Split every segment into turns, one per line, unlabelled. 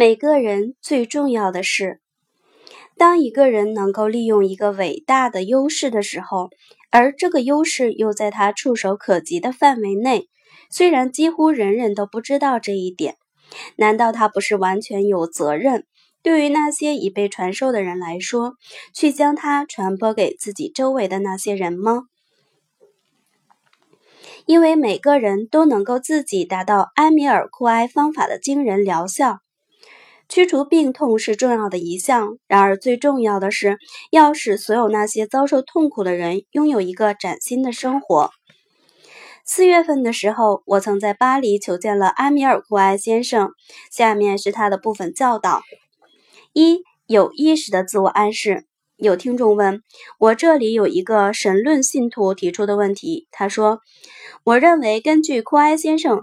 每个人最重要的是，当一个人能够利用一个伟大的优势的时候，而这个优势又在他触手可及的范围内，虽然几乎人人都不知道这一点，难道他不是完全有责任？对于那些已被传授的人来说，去将它传播给自己周围的那些人吗？因为每个人都能够自己达到埃米尔库埃方法的惊人疗效。驱除病痛是重要的一项，然而最重要的是要使所有那些遭受痛苦的人拥有一个崭新的生活。四月份的时候，我曾在巴黎求见了阿米尔库埃先生。下面是他的部分教导：一、有意识的自我暗示。有听众问我，这里有一个神论信徒提出的问题。他说：“我认为，根据库埃先生。”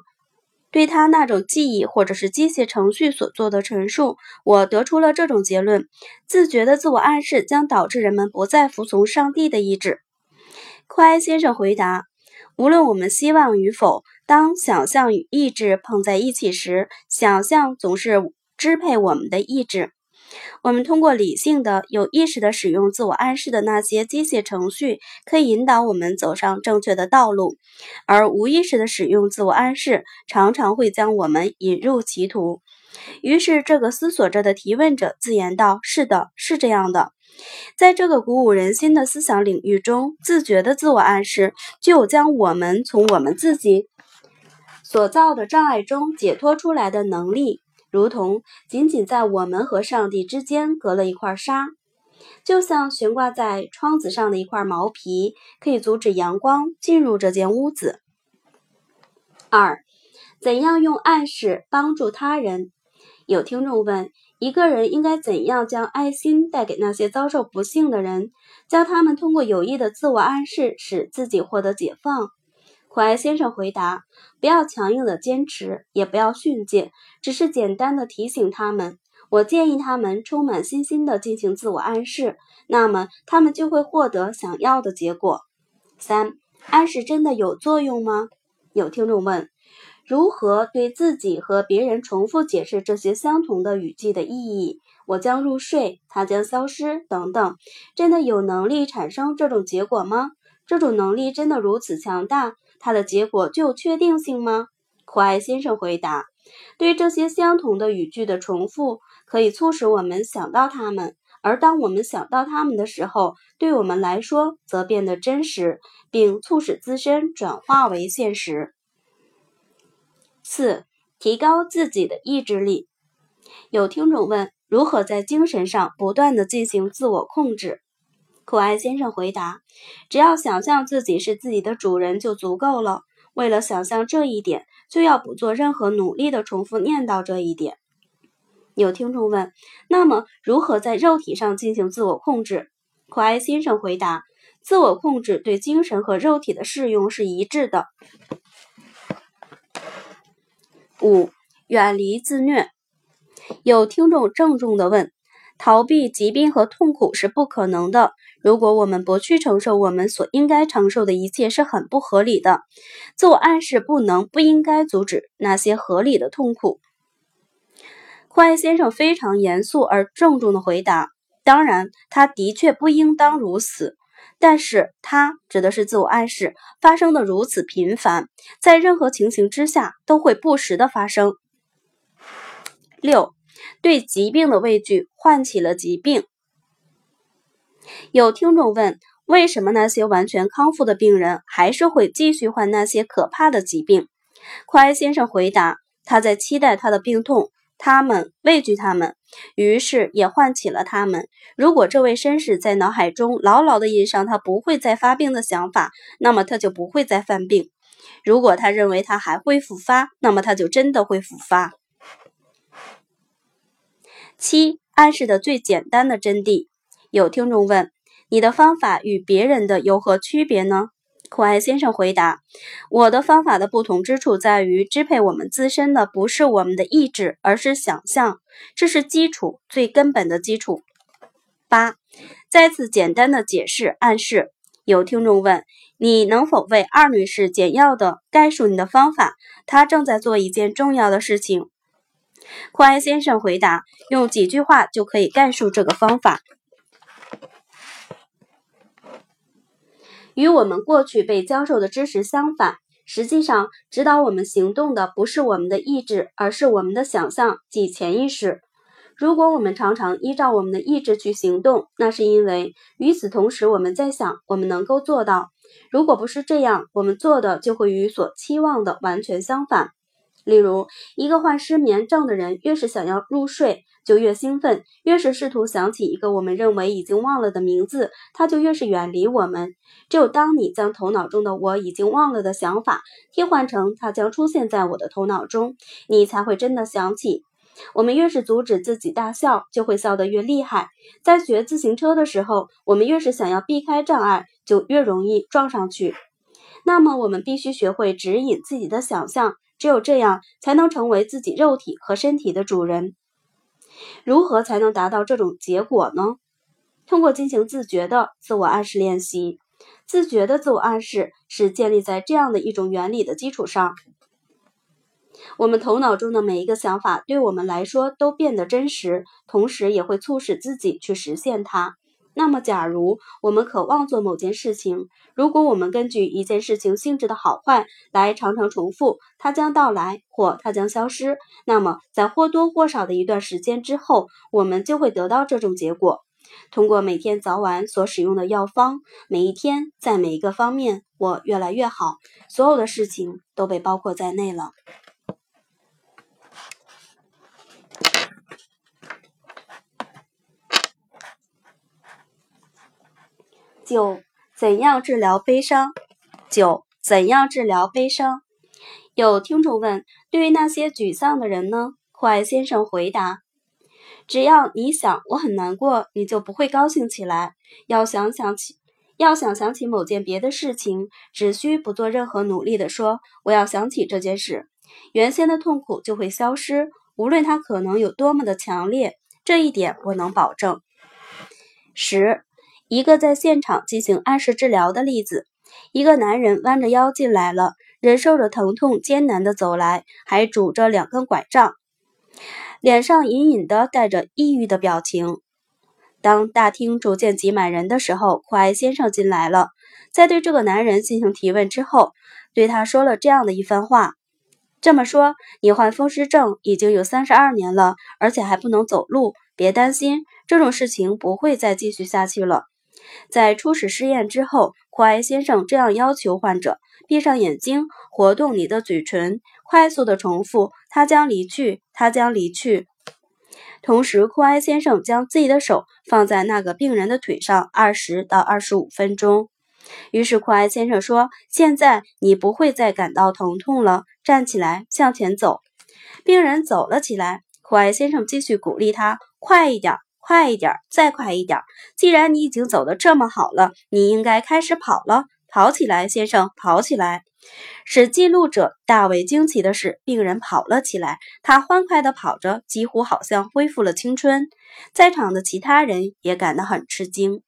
对他那种记忆或者是机械程序所做的陈述，我得出了这种结论：自觉的自我暗示将导致人们不再服从上帝的意志。库埃先生回答：无论我们希望与否，当想象与意志碰在一起时，想象总是支配我们的意志。我们通过理性的、有意识的使用自我暗示的那些机械程序，可以引导我们走上正确的道路；而无意识的使用自我暗示，常常会将我们引入歧途。于是，这个思索着的提问者自言道：“是的，是这样的。在这个鼓舞人心的思想领域中，自觉的自我暗示具有将我们从我们自己所造的障碍中解脱出来的能力。”如同仅仅在我们和上帝之间隔了一块纱，就像悬挂在窗子上的一块毛皮，可以阻止阳光进入这间屋子。二，怎样用暗示帮助他人？有听众问：一个人应该怎样将爱心带给那些遭受不幸的人，教他们通过有益的自我暗示使自己获得解放？怀先生回答：“不要强硬的坚持，也不要训诫，只是简单的提醒他们。我建议他们充满信心的进行自我暗示，那么他们就会获得想要的结果。”三、暗示真的有作用吗？有听众问：“如何对自己和别人重复解释这些相同的语句的意义？我将入睡，它将消失，等等，真的有能力产生这种结果吗？这种能力真的如此强大？”它的结果具有确定性吗？苦艾先生回答：“对这些相同的语句的重复，可以促使我们想到它们，而当我们想到它们的时候，对我们来说则变得真实，并促使自身转化为现实。”四、提高自己的意志力。有听众问：如何在精神上不断地进行自我控制？可爱先生回答：“只要想象自己是自己的主人就足够了。为了想象这一点，就要不做任何努力的重复念叨这一点。”有听众问：“那么，如何在肉体上进行自我控制？”可爱先生回答：“自我控制对精神和肉体的适用是一致的。”五、远离自虐。有听众郑重地问。逃避疾病和痛苦是不可能的。如果我们不去承受我们所应该承受的一切，是很不合理的。自我暗示不能、不应该阻止那些合理的痛苦。库埃先生非常严肃而郑重地回答：“当然，他的确不应当如此。但是，他指的是自我暗示发生的如此频繁，在任何情形之下都会不时的发生。”六。对疾病的畏惧唤起了疾病。有听众问：为什么那些完全康复的病人还是会继续患那些可怕的疾病？库埃先生回答：他在期待他的病痛，他们畏惧他们，于是也唤起了他们。如果这位绅士在脑海中牢牢地印上他不会再发病的想法，那么他就不会再犯病；如果他认为他还会复发，那么他就真的会复发。七暗示的最简单的真谛。有听众问：“你的方法与别人的有何区别呢？”酷爱先生回答：“我的方法的不同之处在于，支配我们自身的不是我们的意志，而是想象。这是基础，最根本的基础。”八再次简单的解释暗示。有听众问：“你能否为二女士简要的概述你的方法？她正在做一件重要的事情。”库埃先生回答：“用几句话就可以概述这个方法。与我们过去被教授的知识相反，实际上指导我们行动的不是我们的意志，而是我们的想象即潜意识。如果我们常常依照我们的意志去行动，那是因为与此同时我们在想我们能够做到。如果不是这样，我们做的就会与所期望的完全相反。”例如，一个患失眠症的人，越是想要入睡，就越兴奋；越是试图想起一个我们认为已经忘了的名字，他就越是远离我们。只有当你将头脑中的“我已经忘了”的想法替换成“它将出现在我的头脑中”，你才会真的想起。我们越是阻止自己大笑，就会笑得越厉害。在学自行车的时候，我们越是想要避开障碍，就越容易撞上去。那么，我们必须学会指引自己的想象。只有这样，才能成为自己肉体和身体的主人。如何才能达到这种结果呢？通过进行自觉的自我暗示练习。自觉的自我暗示是建立在这样的一种原理的基础上：我们头脑中的每一个想法，对我们来说都变得真实，同时也会促使自己去实现它。那么，假如我们渴望做某件事情，如果我们根据一件事情性质的好坏来常常重复它将到来或它将消失，那么在或多或少的一段时间之后，我们就会得到这种结果。通过每天早晚所使用的药方，每一天在每一个方面我越来越好，所有的事情都被包括在内了。九，怎样治疗悲伤？九，怎样治疗悲伤？有听众问：对于那些沮丧的人呢？库爱先生回答：只要你想我很难过，你就不会高兴起来。要想想起，要想想起某件别的事情，只需不做任何努力的说我要想起这件事，原先的痛苦就会消失，无论它可能有多么的强烈。这一点我能保证。十。一个在现场进行暗示治疗的例子：一个男人弯着腰进来了，忍受着疼痛，艰难地走来，还拄着两根拐杖，脸上隐隐的带着抑郁的表情。当大厅逐渐挤满人的时候，库埃先生进来了，在对这个男人进行提问之后，对他说了这样的一番话：“这么说，你患风湿症已经有三十二年了，而且还不能走路。别担心，这种事情不会再继续下去了。”在初始试验之后，库埃先生这样要求患者：闭上眼睛，活动你的嘴唇，快速地重复“他将离去，他将离去”。同时，库埃先生将自己的手放在那个病人的腿上二十到二十五分钟。于是，库埃先生说：“现在你不会再感到疼痛了，站起来，向前走。”病人走了起来。库埃先生继续鼓励他：“快一点。”快一点，再快一点！既然你已经走得这么好了，你应该开始跑了。跑起来，先生，跑起来！使记录者大为惊奇的是，病人跑了起来，他欢快地跑着，几乎好像恢复了青春。在场的其他人也感到很吃惊。